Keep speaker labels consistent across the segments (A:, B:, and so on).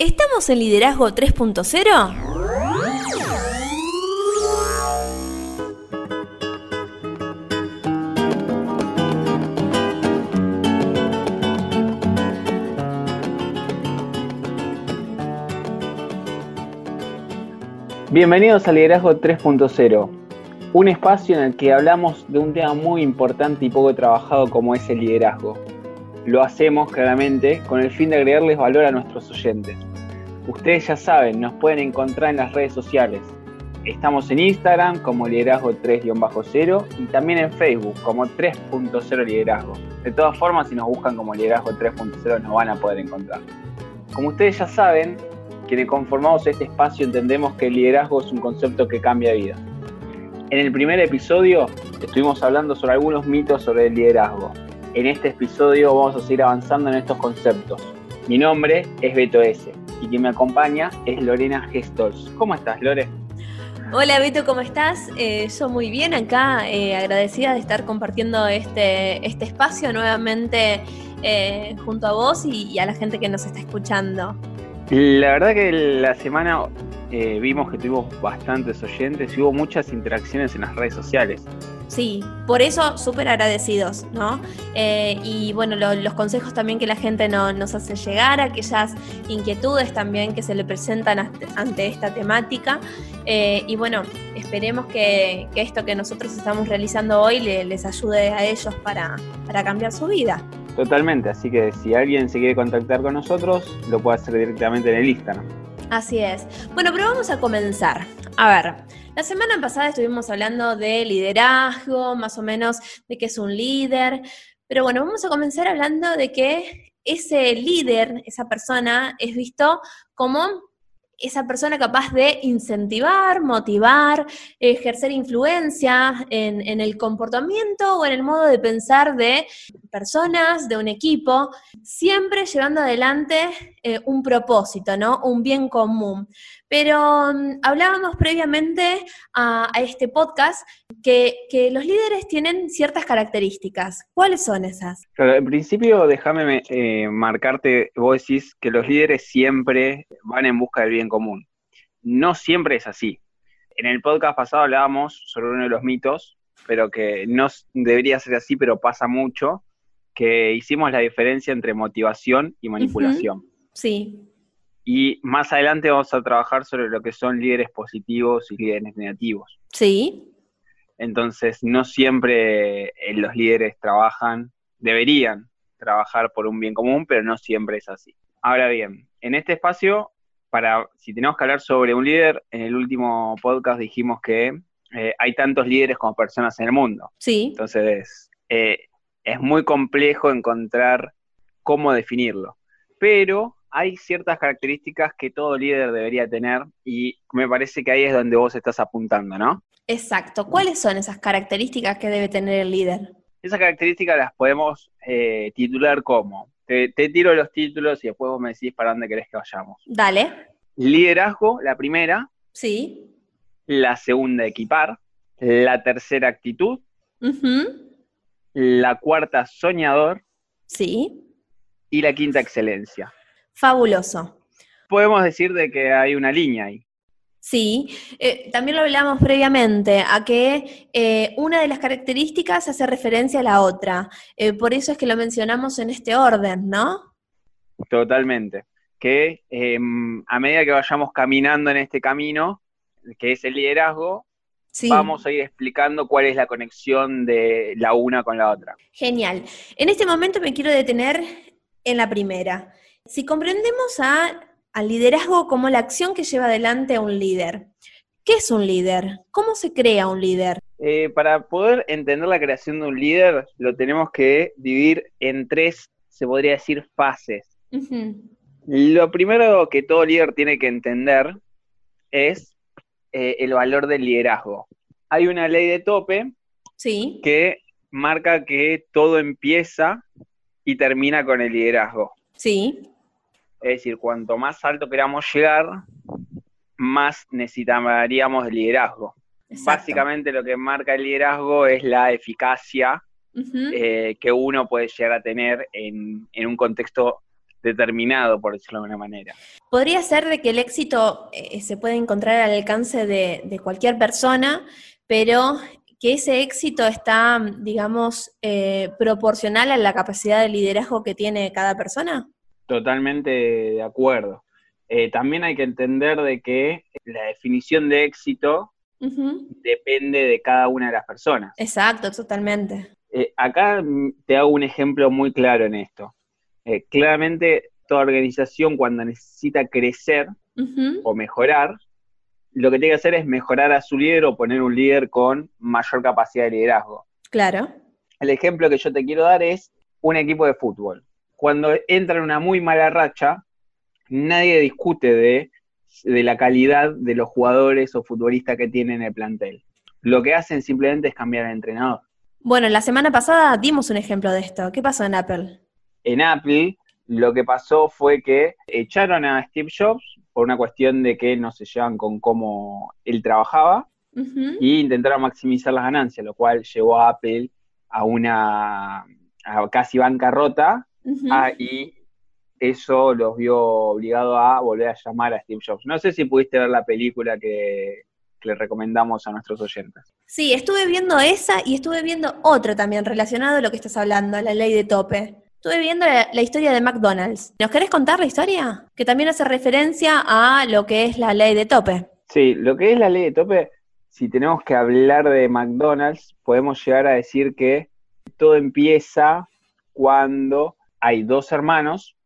A: ¿Estamos en Liderazgo 3.0?
B: Bienvenidos a Liderazgo 3.0, un espacio en el que hablamos de un tema muy importante y poco trabajado como es el liderazgo. Lo hacemos claramente con el fin de agregarles valor a nuestros oyentes. Ustedes ya saben, nos pueden encontrar en las redes sociales. Estamos en Instagram como liderazgo 3-0 y también en Facebook como 3.0 liderazgo. De todas formas, si nos buscan como liderazgo 3.0 nos van a poder encontrar. Como ustedes ya saben, quienes conformamos este espacio entendemos que el liderazgo es un concepto que cambia vidas. En el primer episodio estuvimos hablando sobre algunos mitos sobre el liderazgo. En este episodio vamos a seguir avanzando en estos conceptos. Mi nombre es Beto S y quien me acompaña es Lorena Gestols. ¿Cómo estás, Lore?
A: Hola Beto, ¿cómo estás? Eh, yo muy bien acá, eh, agradecida de estar compartiendo este, este espacio nuevamente eh, junto a vos y, a la gente que nos está escuchando.
B: La verdad que la semana vimos que tuvimos bastantes oyentes y hubo muchas interacciones en las redes sociales.
A: Sí, por eso súper agradecidos, ¿no? Eh, y bueno, los consejos también que la gente nos hace llegar, aquellas inquietudes también que se le presentan ante esta temática. Eh, y bueno, esperemos que, esto que nosotros estamos realizando hoy les ayude a ellos para, para cambiar su vida.
B: Totalmente, así que si alguien se quiere contactar con nosotros, lo puede hacer directamente en el Instagram.
A: Así es. Bueno, pero vamos a comenzar. A ver, la semana pasada estuvimos hablando de liderazgo, más o menos de qué es un líder, pero bueno, vamos a comenzar hablando de que ese líder, esa persona, es visto como esa persona capaz de incentivar, motivar, ejercer influencia en, el comportamiento o en el modo de pensar de personas, de un equipo, siempre llevando adelante eh, un propósito, ¿no? Un bien común. Pero mm, hablábamos previamente a, este podcast que, los líderes tienen ciertas características. ¿Cuáles son esas?
B: en principio, déjame eh, marcarte, vos decís que los líderes siempre van en busca del bien común. No siempre es así. En el podcast pasado hablábamos sobre uno de los mitos, pero que no debería ser así, pero pasa mucho, que hicimos la diferencia entre motivación y manipulación.
A: Sí.
B: Y más adelante vamos a trabajar sobre lo que son líderes positivos y líderes negativos.
A: Sí.
B: Entonces, no siempre eh, los líderes trabajan, deberían trabajar por un bien común, pero no siempre es así. Ahora bien, en este espacio, para si tenemos que hablar sobre un líder, en el último podcast dijimos que eh, hay tantos líderes como personas en el mundo.
A: Sí.
B: Entonces, eh, es muy complejo encontrar cómo definirlo. Pero hay ciertas características que todo líder debería tener y me parece que ahí es donde vos estás apuntando, ¿no?
A: Exacto. ¿Cuáles son esas características que debe tener el líder?
B: Esas características las podemos eh, titular como, te, tiro los títulos y después vos me decís para dónde querés que vayamos.
A: Dale.
B: Liderazgo, la primera.
A: Sí.
B: La segunda, equipar. La tercera, actitud. La cuarta, soñador.
A: Sí.
B: Y la quinta, excelencia.
A: Fabuloso.
B: Podemos decir de que hay una línea ahí.
A: Sí, eh, también lo hablamos previamente, a que eh, una de las características hace referencia a la otra. Eh, por eso es que lo mencionamos en este orden, ¿no?
B: Totalmente. Que em, a medida que vayamos caminando en este camino, que es el liderazgo, vamos a ir explicando cuál es la conexión de la una con la otra.
A: Genial. En este momento me quiero detener en la primera. Si comprendemos al liderazgo como la acción que lleva adelante a un líder, ¿qué es un líder? ¿Cómo se crea un líder?
B: Eh, para poder entender la creación de un líder, lo tenemos que dividir en tres, se podría decir, fases. Lo primero que todo líder tiene que entender es eh, el valor del liderazgo. Hay una ley de tope
A: sí.
B: que marca que todo empieza y termina con el liderazgo.
A: Sí.
B: Es decir, cuanto más alto queramos llegar, más necesitaríamos el liderazgo. Básicamente lo que marca el liderazgo es la eficacia eh, que uno puede llegar a tener en, un contexto determinado, por decirlo de alguna manera.
A: Podría ser de que el éxito eh, se puede encontrar al alcance de, cualquier persona, pero que ese éxito está, digamos, eh, proporcional a la capacidad de liderazgo que tiene cada persona.
B: Totalmente de acuerdo. Eh, también hay que entender de que la definición de éxito depende de cada una de las personas.
A: Exacto, totalmente.
B: Eh, acá te hago un ejemplo muy claro en esto. Claramente, toda organización cuando necesita crecer o mejorar, lo que tiene que hacer es mejorar a su líder o poner un líder con mayor capacidad de liderazgo.
A: Claro.
B: El ejemplo que yo te quiero dar es un equipo de fútbol. Cuando entra en una muy mala racha, nadie discute de, de la calidad de los jugadores o futbolistas que tienen el plantel. Lo que hacen simplemente es cambiar al entrenador.
A: Bueno, la semana pasada dimos un ejemplo de esto. ¿Qué pasó en Apple?
B: En Apple lo que pasó fue que echaron a Steve Jobs por una cuestión de que no se llevan con cómo él trabajaba y intentaron maximizar las ganancias, lo cual llevó a Apple a una casi bancarrota ah, y eso los vio obligados a volver a llamar a Steve Jobs. No sé si pudiste ver la película que, le recomendamos a nuestros oyentes.
A: Sí, estuve viendo esa y estuve viendo otra también relacionado a lo que estás hablando, la ley de tope. Estuve viendo la, historia de McDonald's. ¿Nos querés contar la historia? Que también hace referencia a lo que es la ley de tope.
B: Sí, lo que es la ley de tope, si tenemos que hablar de McDonald's, podemos llegar a decir que todo empieza cuando hay dos hermanos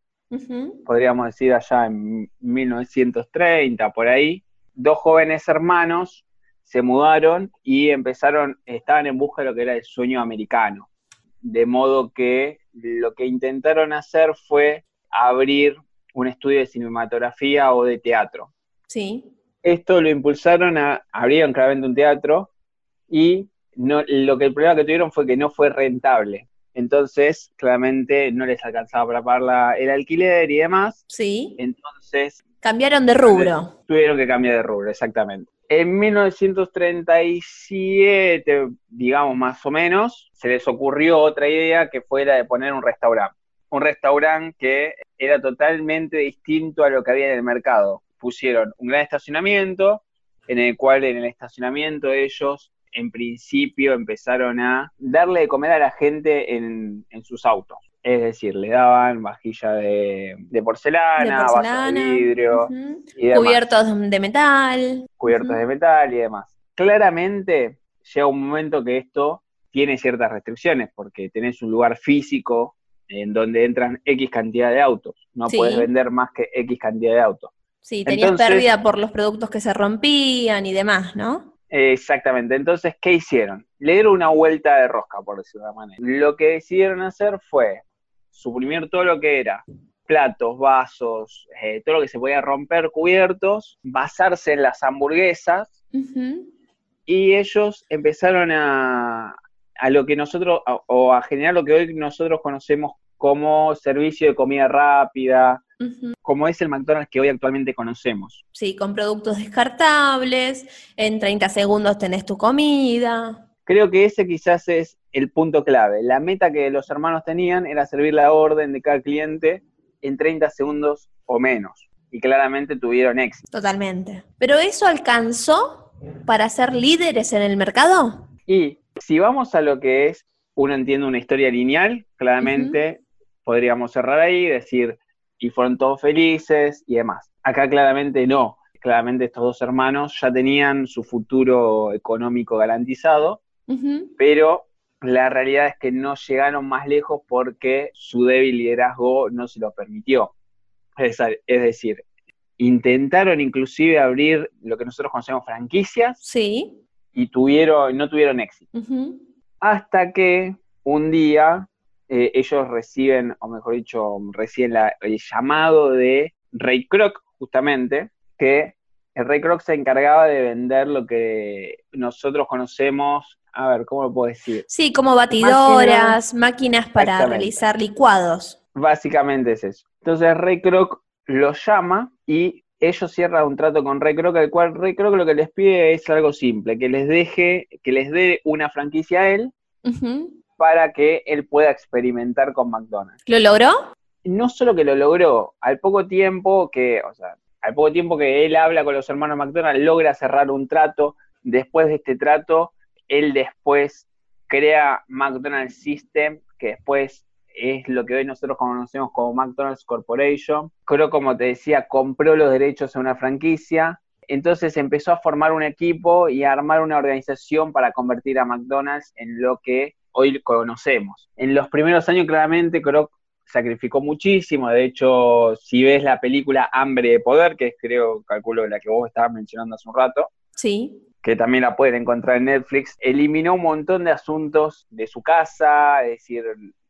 B: podríamos decir allá en 1930, por ahí, dos jóvenes hermanos se mudaron y empezaron, estaban en busca de lo que era el sueño americano. De modo que lo que intentaron hacer fue abrir un estudio de cinematografía o de teatro.
A: Sí.
B: Esto lo impulsaron a, abrieron claramente un teatro y no, lo que el problema que tuvieron fue que no fue rentable. Entonces, claramente no les alcanzaba para pagar el alquiler y demás.
A: Sí.
B: Entonces.
A: Cambiaron de rubro.
B: Tuvieron que cambiar de rubro, exactamente. En 1937, digamos más o menos, se les ocurrió otra idea que fue la de poner un restaurante. Un restaurante que era totalmente distinto a lo que había en el mercado. Pusieron un gran estacionamiento, en el cual en el estacionamiento ellos en principio empezaron a darle de comer a la gente en, sus autos. Es decir, le daban vajilla de, porcelana, vasos de vidrio,
A: cubiertos de metal.
B: Cubiertos de metal y demás. Claramente llega un momento que esto tiene ciertas restricciones, porque tenés un lugar físico en donde entran X cantidad de autos. No puedes vender más que X cantidad de autos.
A: Sí, tenías pérdida por los productos que se rompían y demás, ¿no?
B: Exactamente. Entonces, ¿qué hicieron? Le dieron una vuelta de rosca, por decirlo de alguna manera. Lo que decidieron hacer fue suprimir todo lo que era platos, vasos, eh, todo lo que se podía romper, cubiertos, basarse en las hamburguesas y ellos empezaron a, a lo que nosotros, o a generar lo que hoy nosotros conocemos como servicio de comida rápida, como es el McDonald's que hoy actualmente conocemos.
A: Sí, con productos descartables, en 30 segundos tenés tu comida.
B: Creo que ese quizás es el punto clave. La meta que los hermanos tenían era servir la orden de cada cliente en 30 segundos o menos. Y claramente tuvieron éxito.
A: Totalmente. ¿Pero eso alcanzó para ser líderes en el mercado?
B: Y si vamos a lo que es, uno entiende una historia lineal, claramente podríamos cerrar ahí, decir, y fueron todos felices y demás. Acá claramente no, claramente estos dos hermanos ya tenían su futuro económico garantizado, pero la realidad es que no llegaron más lejos porque su débil liderazgo no se lo permitió. Es, decir, intentaron inclusive abrir lo que nosotros conocemos franquicias
A: sí.
B: y tuvieron, no tuvieron éxito. Hasta que un día eh, ellos reciben, o mejor dicho, reciben el llamado de Ray Kroc, justamente, que el Ray Kroc se encargaba de vender lo que nosotros conocemos, a ver, ¿cómo lo puedo decir?
A: Sí, como batidoras, máquinas, para realizar licuados.
B: Básicamente es eso. Entonces Ray Kroc lo llama y ellos cierran un trato con Ray Kroc, el cual Ray Kroc lo que les pide es algo simple, que les deje, que les dé una franquicia a él, para que él pueda experimentar con McDonald's.
A: ¿Lo logró?
B: no solo que lo logró, al poco tiempo que, o sea, al poco tiempo que él habla con los hermanos McDonald's, logra cerrar un trato. Después de este trato, él después crea McDonald's System, que después es lo que hoy nosotros conocemos como McDonald's Corporation. Creo, como te decía, compró los derechos a una franquicia. Entonces empezó a formar un equipo y a armar una organización para convertir a McDonald's en lo que hoy conocemos. En los primeros años, claramente, Kroc sacrificó muchísimo. De hecho, si ves la película Hambre de Poder, que es creo, calculo, la que vos estabas mencionando hace un rato.
A: Sí.
B: Que también la pueden encontrar en Netflix, eliminó un montón de asuntos de su casa, es decir,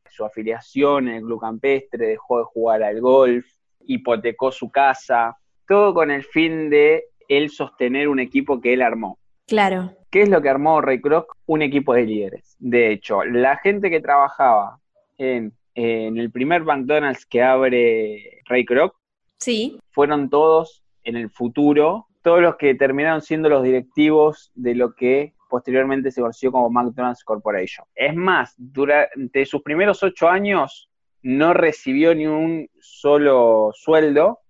B: su afiliación en el club campestre, dejó de jugar al golf, hipotecó su casa, todo con el fin de él sostener un equipo que él armó.
A: Claro.
B: ¿Qué es lo que armó Ray Kroc? Un equipo de líderes. De hecho, la gente que trabajaba en, el primer McDonald's que abre Ray Kroc,
A: sí.
B: fueron todos en el futuro, todos los que terminaron siendo los directivos de lo que posteriormente se conoció como McDonald's Corporation. Es más, durante sus primeros ocho años no recibió ni un solo sueldo,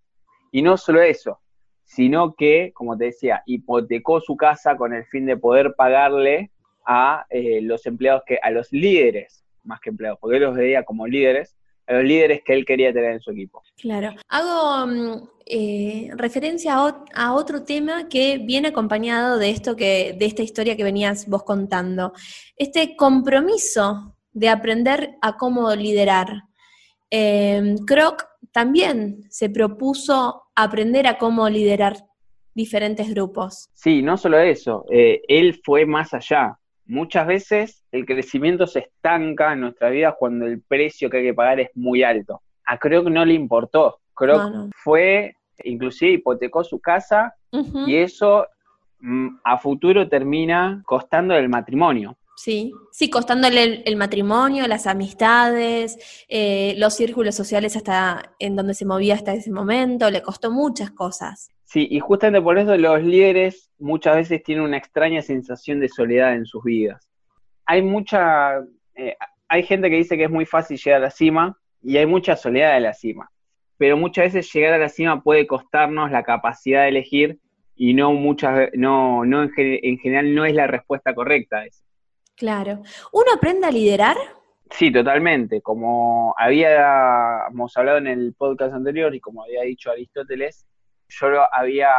B: y no solo eso, sino que, como te decía, hipotecó su casa con el fin de poder pagarle a eh, los empleados, que, a los líderes, más que empleados, porque él los veía como líderes, a los líderes que él quería tener en su equipo.
A: Claro. Hago mm, eh, referencia a, otro tema que viene acompañado de esto que, de esta historia que venías vos contando. Este compromiso de aprender a cómo liderar. Eh, Croc también se propuso aprender a cómo liderar diferentes grupos.
B: Sí, no solo eso, eh, él fue más allá. Muchas veces el crecimiento se estanca en nuestra vida cuando el precio que hay que pagar es muy alto. A Kroc no le importó. Kroc fue, inclusive hipotecó su casa y eso mm, a futuro termina costando el matrimonio.
A: Sí, sí, costándole el, matrimonio, las amistades, eh, los círculos sociales hasta en donde se movía hasta ese momento, le costó muchas cosas.
B: Sí, y justamente por eso los líderes muchas veces tienen una extraña sensación de soledad en sus vidas. Hay mucha, eh, hay gente que dice que es muy fácil llegar a la cima y hay mucha soledad en la cima, pero muchas veces llegar a la cima puede costarnos la capacidad de elegir y no muchas, no, no en, en general no es la respuesta correcta a eso.
A: Claro. ¿Uno aprende a liderar?
B: Sí, totalmente. Como habíamos hablado en el podcast anterior y como había dicho Aristóteles, yo había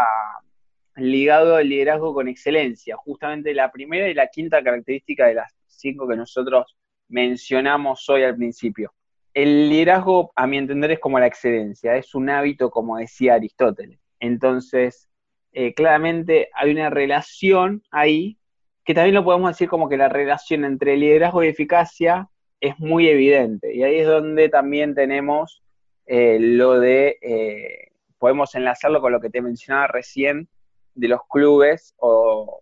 B: ligado el liderazgo con excelencia. Justamente la primera y la quinta característica de las cinco que nosotros mencionamos hoy al principio. El liderazgo, a mi entender, es como la excelencia, es un hábito, como decía Aristóteles. Entonces, eh, claramente hay una relación ahí que también lo podemos decir como que la relación entre liderazgo y eficacia es muy evidente. Y ahí es donde también tenemos eh, lo de, eh, podemos enlazarlo con lo que te mencionaba recién de los clubes o,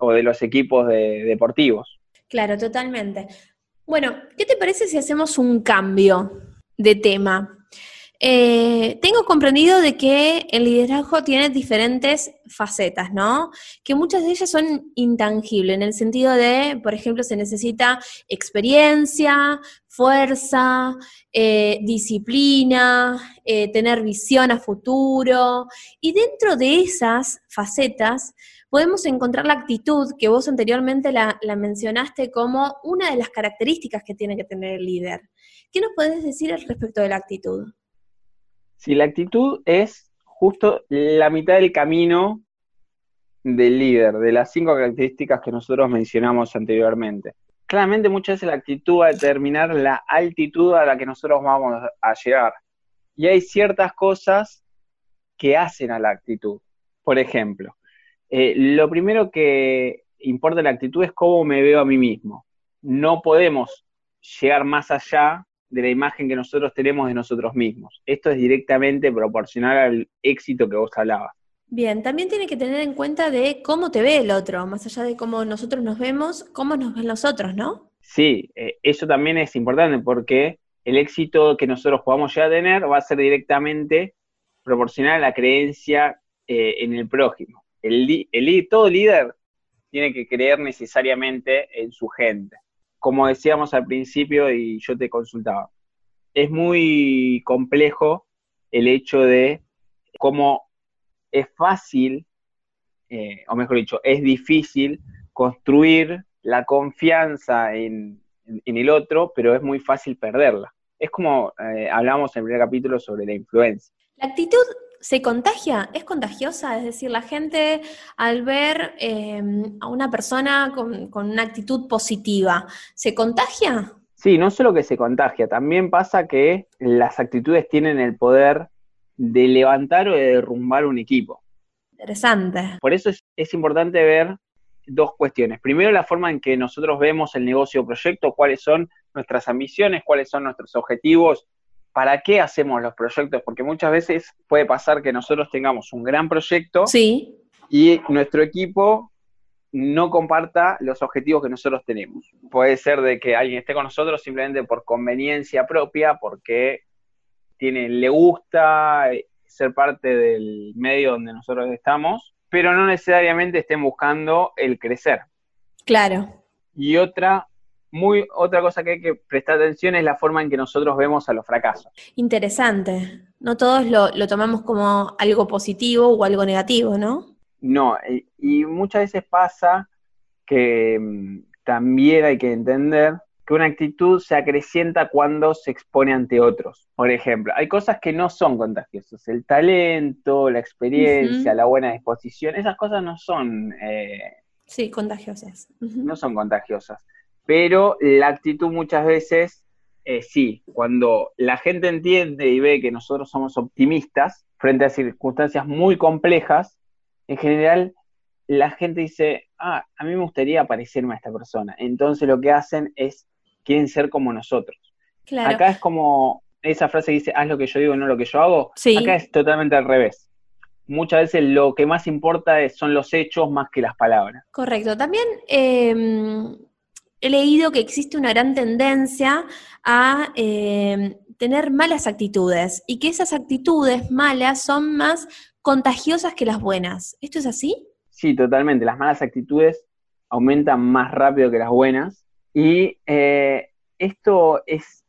B: de los equipos deportivos.
A: Claro, totalmente. Bueno, ¿qué te parece si hacemos un cambio de tema? Eh, tengo comprendido de que el liderazgo tiene diferentes facetas, ¿no? Que muchas de ellas son intangibles, en el sentido de, por ejemplo, se necesita experiencia, fuerza, eh, disciplina, eh, tener visión a futuro. Y dentro de esas facetas podemos encontrar la actitud, que vos anteriormente la, la mencionaste como una de las características que tiene que tener el líder. ¿Qué nos podés decir al respecto de la actitud?
B: Si la actitud es justo la mitad del camino del líder, de las cinco características que nosotros mencionamos anteriormente. Claramente muchas veces la actitud va a determinar la altitud a la que nosotros vamos a llegar. Y hay ciertas cosas que hacen a la actitud. Por ejemplo, eh, lo primero que importa la actitud es cómo me veo a mí mismo. No podemos llegar más allá de la imagen que nosotros tenemos de nosotros mismos. Esto es directamente proporcional al éxito que vos hablabas.
A: Bien, también tiene que tener en cuenta de cómo te ve el otro, más allá de cómo nosotros nos vemos, cómo nos ven los otros, ¿no?
B: Sí, eh, eso también es importante porque el éxito que nosotros podamos llegar a tener va a ser directamente proporcional a la creencia eh, en el prójimo. El, el, todo líder tiene que creer necesariamente en su gente como decíamos al principio y yo te consultaba, es muy complejo el hecho de cómo es fácil, eh, o mejor dicho, es difícil construir la confianza en, el otro, pero es muy fácil perderla. Es como eh, hablamos en el primer capítulo sobre la influencia.
A: La actitud se contagia, es contagiosa, es decir, la gente al ver em, a una persona con, con, una actitud positiva, ¿se contagia?
B: Sí, no solo que se contagia, también pasa que las actitudes tienen el poder de levantar o de derrumbar un equipo.
A: Interesante.
B: Por eso es, importante ver dos cuestiones. Primero, la forma en que nosotros vemos el negocio o proyecto, cuáles son nuestras ambiciones, cuáles son nuestros objetivos, para qué hacemos los proyectos, porque muchas veces puede pasar que nosotros tengamos un gran proyecto
A: sí.
B: y nuestro equipo no comparta los objetivos que nosotros tenemos. Puede ser de que alguien esté con nosotros simplemente por conveniencia propia, porque tiene, le gusta ser parte del medio donde nosotros estamos, pero no necesariamente estén buscando el crecer.
A: Claro.
B: Y otra, muy, otra cosa que hay que prestar atención es la forma en que nosotros vemos a los fracasos.
A: Interesante. No todos lo, lo tomamos como algo positivo o algo negativo, ¿no?
B: No, y, muchas veces pasa que mm, también hay que entender que una actitud se acrecienta cuando se expone ante otros. Por ejemplo, hay cosas que no son contagiosas. El talento, la experiencia, la buena disposición, esas cosas no son...
A: Eh, sí, contagiosas.
B: No son contagiosas. Pero la actitud muchas veces, eh, sí, cuando la gente entiende y ve que nosotros somos optimistas frente a circunstancias muy complejas, en general la gente dice, ah, a mí me gustaría parecerme a esta persona. Entonces lo que hacen es quieren ser como nosotros. Acá es como esa frase que dice, haz lo que yo digo, no lo que yo hago. Acá es totalmente al revés. Muchas veces lo que más importa son los hechos más que las palabras.
A: Correcto. También em, he leído que existe una gran tendencia a em, tener malas actitudes y que esas actitudes malas son más contagiosas que las buenas. ¿Esto es así?
B: Sí, totalmente. Las malas actitudes aumentan más rápido que las buenas y eh, esto es,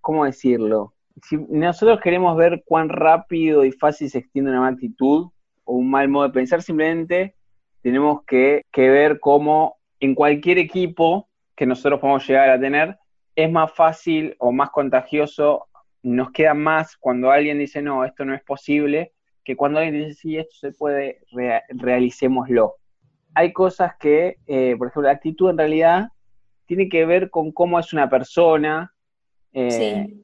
B: ¿cómo decirlo? Si nosotros queremos ver cuán rápido y fácil se extiende una mala actitud o un mal modo de pensar, simplemente tenemos que, ver cómo en cualquier equipo que nosotros podamos llegar a tener, es más fácil o más contagioso, nos queda más cuando alguien dice, no, esto no es posible, que cuando alguien dice, sí, esto se puede, realicémoslo. Hay cosas que, eh, por ejemplo, la actitud en realidad tiene que ver con cómo es una persona. Eh,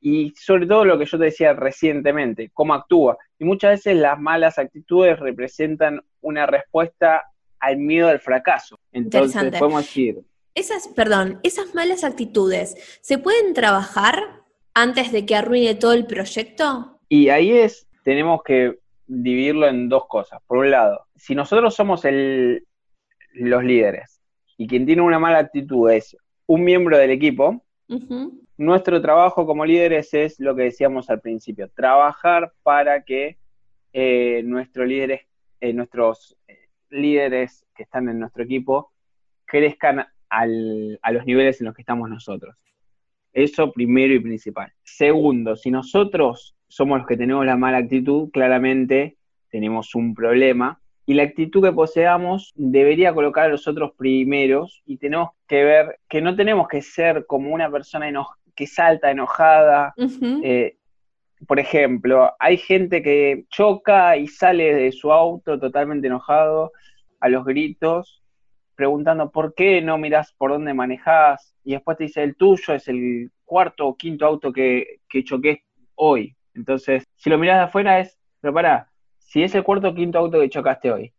B: y sobre todo lo que yo te decía recientemente, cómo actúa. Y muchas veces las malas actitudes representan una respuesta al miedo al fracaso. Entonces, podemos decir...
A: Esas, perdón, esas malas actitudes, ¿se pueden trabajar antes de que arruine todo el proyecto?
B: Y ahí es, tenemos que dividirlo en dos cosas. Por un lado, si nosotros somos el, los líderes y quien tiene una mala actitud es un miembro del equipo, nuestro trabajo como líderes es lo que decíamos al principio, trabajar para que eh, nuestros líderes, eh, nuestros eh, líderes que están en nuestro equipo crezcan a los niveles en los que estamos nosotros. Eso primero y principal. Segundo, si nosotros somos los que tenemos la mala actitud, claramente tenemos un problema y la actitud que poseamos debería colocar a los otros primeros y tenemos que ver que no tenemos que ser como una persona que salta enojada. Eh, por ejemplo, hay gente que choca y sale de su auto totalmente enojado a los gritos, preguntando por qué no miras por dónde manejas y después te dice el tuyo es el cuarto o quinto auto que, que choqué hoy. Entonces, si lo miras de afuera es, pero para, si es el cuarto o quinto auto que chocaste hoy,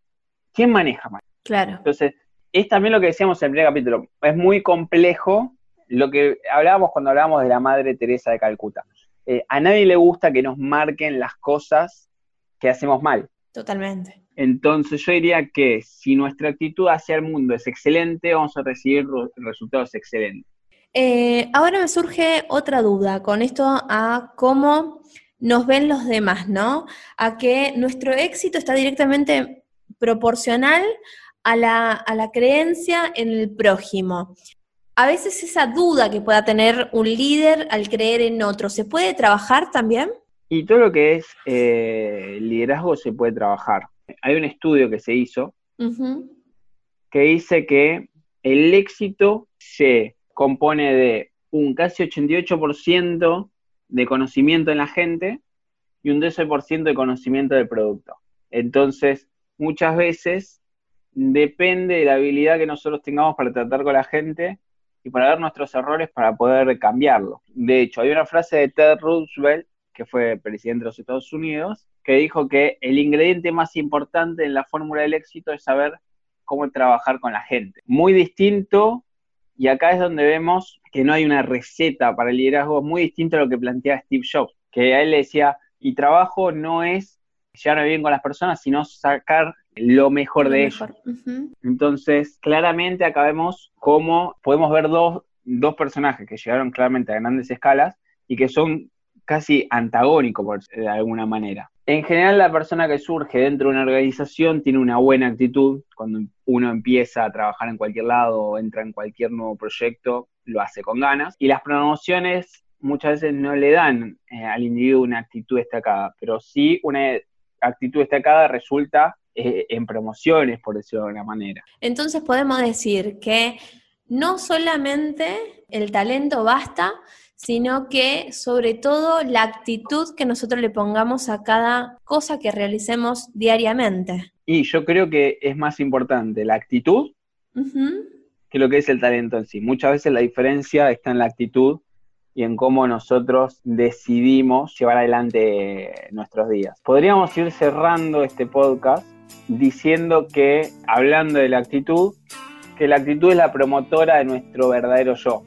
B: ¿quién maneja más?
A: Claro.
B: Entonces, es también lo que decíamos en el primer capítulo. Es muy complejo lo que hablábamos cuando hablábamos de la Madre Teresa de Calcuta. Eh, a nadie le gusta que nos marquen las cosas que hacemos mal.
A: Totalmente.
B: Entonces yo diría que si nuestra actitud hacia el mundo es excelente, vamos a recibir resultados excelentes.
A: Eh, ahora me surge otra duda con esto a cómo nos ven los demás, ¿no? A que nuestro éxito está directamente proporcional a la, creencia en el prójimo. a veces esa duda que pueda tener un líder al creer en otro, ¿se puede trabajar también?
B: Y todo lo que es eh, liderazgo se puede trabajar. Hay un estudio que se hizo que dice que el éxito se compone de un casi 88% de conocimiento en la gente y un 12% de conocimiento del producto. Entonces, muchas veces depende de la habilidad que nosotros tengamos para tratar con la gente y para ver nuestros errores para poder cambiarlo. De hecho, hay una frase de Ted Roosevelt, que fue presidente de los Estados Unidos, que dijo que el ingrediente más importante en la fórmula del éxito es saber cómo trabajar con la gente. Muy distinto, y acá es donde vemos que no hay una receta para el liderazgo, muy distinto a lo que plantea Steve Jobs, que a él le decía, y trabajo no es llevarme bien con las personas, sino sacar lo mejor de ellos. Entonces, claramente acá vemos cómo podemos ver dos, dos personajes que llegaron claramente a grandes escalas y que son casi antagónicos de alguna manera. En general, la persona que surge dentro de una organización tiene una buena actitud. Cuando uno empieza a trabajar en cualquier lado o entra en cualquier nuevo proyecto, lo hace con ganas. Y las promociones muchas veces no le dan eh, al individuo una actitud destacada, pero sí una actitud destacada resulta eh, en promociones, por decirlo de alguna manera.
A: Entonces podemos decir que no solamente el talento basta, sino que sobre todo la actitud que nosotros le pongamos a cada cosa que realicemos diariamente.
B: Y yo creo que es más importante la actitud que lo que es el talento en sí. Muchas veces la diferencia está en la actitud y en cómo nosotros decidimos llevar adelante nuestros días. Podríamos ir cerrando este podcast diciendo que, hablando de la actitud, que la actitud es la promotora de nuestro verdadero yo.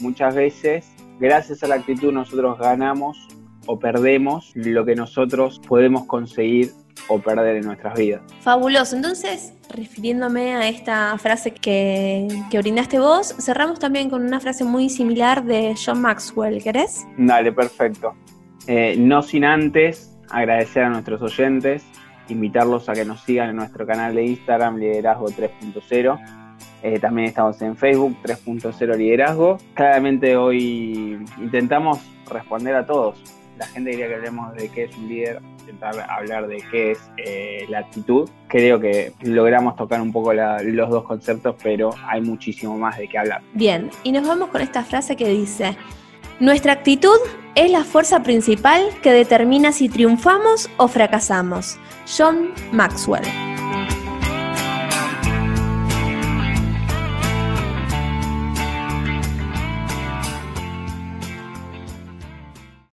B: Muchas veces, gracias a la actitud, nosotros ganamos o perdemos lo que nosotros podemos conseguir o perder en nuestras vidas.
A: Fabuloso. Entonces, refiriéndome a esta frase que, que brindaste vos, cerramos también con una frase muy similar de John Maxwell, ¿querés?
B: Dale, perfecto. Eh, no sin antes agradecer a nuestros oyentes, invitarlos a que nos sigan en nuestro canal de Instagram, Liderazgo 3.0. Eh, también estamos en Facebook, 3.0 Liderazgo. Claramente hoy intentamos responder a todos. La gente quería que hablemos de qué es un líder, intentar hablar de qué es eh, la actitud. Creo que logramos tocar un poco los dos conceptos, pero hay muchísimo más de qué hablar.
A: Bien, y nos vamos con esta frase que dice, nuestra actitud es la fuerza principal que determina si triunfamos o fracasamos. John Maxwell.